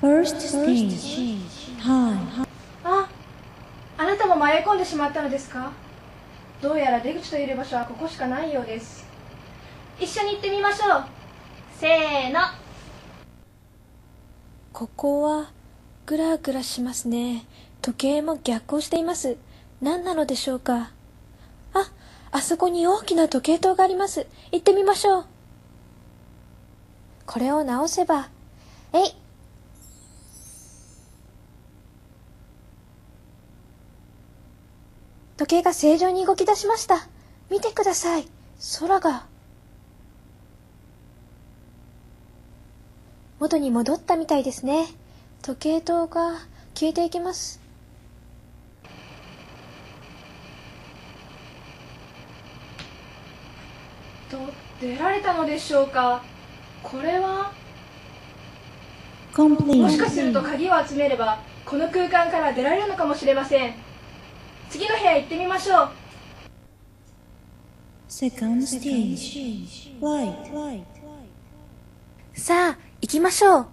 First stage. Time. ああなたも迷い込んでしまったのですか？どうやら出口といる場所はここしかないようです。一緒に行ってみましょう。せーの。ここはグラグラしますね。時計も逆行しています。何なのでしょうか？ああそこに大きな時計塔があります。行ってみましょう。これを直せばえい時計が正常に動き出しました。見てください。空が。元に戻ったみたいですね。時計塔が消えていきます。と出られたのでしょうか。これは？もしかすると.鍵を集めればこの空間から出られるのかもしれません次の部屋行ってみましょう。Second stage. Light. さあ行きましょう。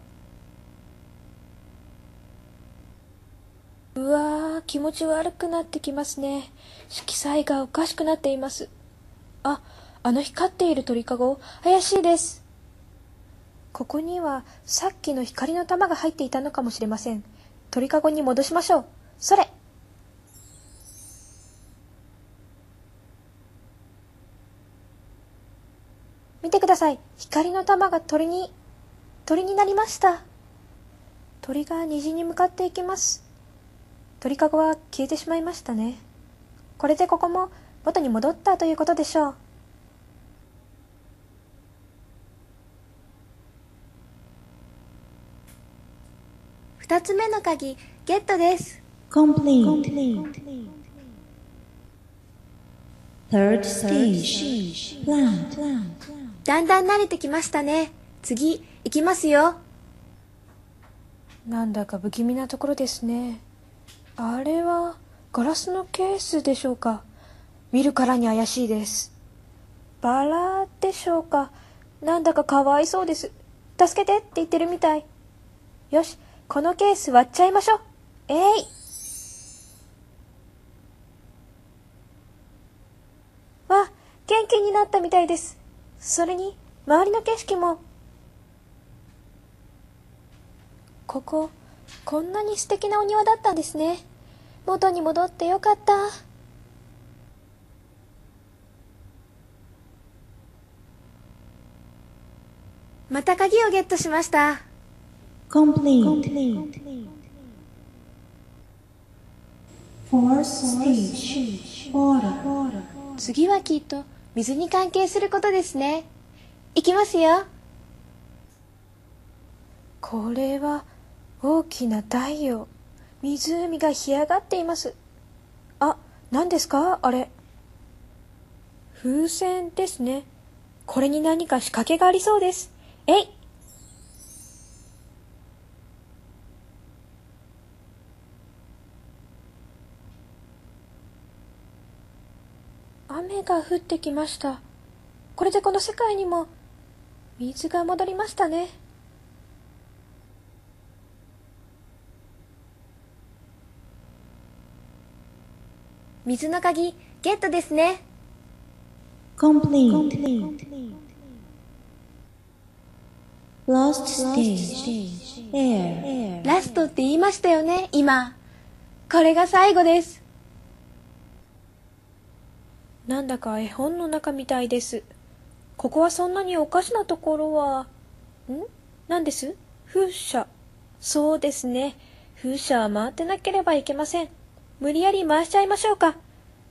うわー気持ち悪くなってきますね。色彩がおかしくなっています。ああの光っている鳥かご？怪しいです。ここにはさっきの光の玉が入っていたのかもしれません。鳥かごに戻しましょう。それさい。光の玉が鳥に鳥になりました。鳥が虹に向かっていきます。鳥かごは消えてしまいましたね。これでここも元に戻ったということでしょう。二つ目の鍵ゲットです。Complete. Third stage. Land. だんだん慣れてきましたね。次行きますよ。なんだか不気味なところですね。あれはガラスのケースでしょうか。見るからに怪しいです。バラでしょうか。なんだかかわいそうです。助けてって言ってるみたい。よしこのケース割っちゃいましょう。えい。わ元気になったみたいです。それに周りの景色もこここんなに素敵なお庭だったんですね元に戻ってよかったまた鍵をゲットしました Complete. Fourth stage. Water. 次はきっと水に関係することですね。いきますよ。これは大きな太陽。湖が干上がっています。あ何ですか？あれ。風船ですね。これに何か仕掛けがありそうです。えい。雨が降ってきました。これでこの世界にも水が戻りましたね。水の鍵ゲットですね。Complete. Last stage. Air. ラストって言いましたよね今。これが最後ですなんだか絵本の中みたいです。ここはそんなにおかしなところはん？何です？風車。そうですね。風車は回ってなければいけません。無理やり回しちゃいましょうか。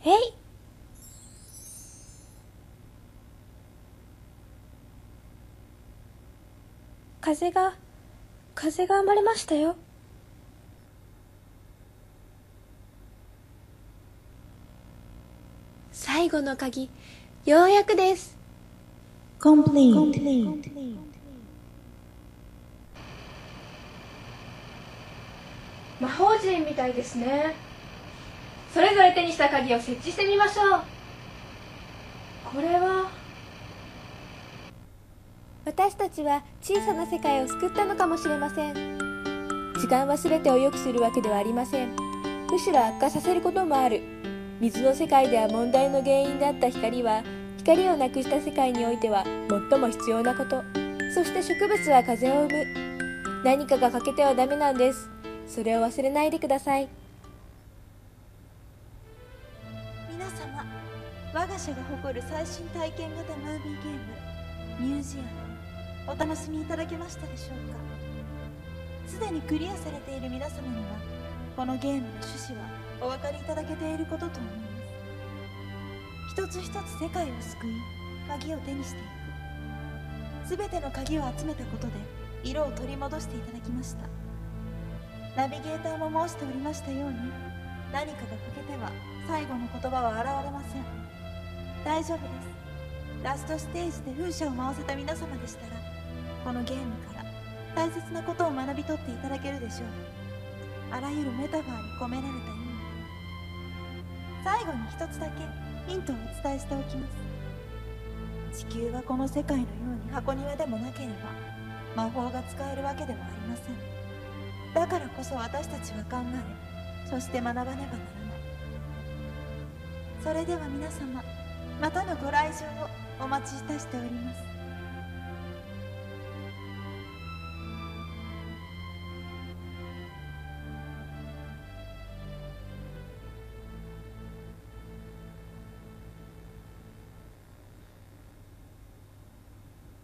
えい！風が風が生まれましたよ最後の鍵ようやくです。Complete. 魔法陣みたいですね。それぞれ手にした鍵を設置してみましょう。これは？私たちは小さな世界を救ったのかもしれません。時間忘れてを良くするわけではありません。むしろ悪化させることもある水の世界では問題の原因であった光は光をなくした世界においては最も必要なこと。そして植物は風を生む。何かが欠けてはダメなんです。それを忘れないでください。皆様我が社が誇る最新体験型ムービーゲームミュージアムお楽しみいただけましたでしょうか？すでにクリアされている皆様にはこのゲームの趣旨はお分かりいただけていることと思います。一つ一つ世界を救い鍵を手にしていく。全ての鍵を集めたことで色を取り戻していただきました。ナビゲーターも申しておりましたように何かが欠けては最後の言葉は現れません。大丈夫です。ラストステージで風車を回せた皆様でしたらこのゲームから大切なことを学び取っていただけるでしょう。あらゆるメタファーに込められた意味最後に一つだけヒントをお伝えしておきます地球はこの世界のように箱庭でもなければ魔法が使えるわけでもありません。だからこそ私たちは考えそして学ばねばならないそれでは皆様またのご来場をお待ちいたしております。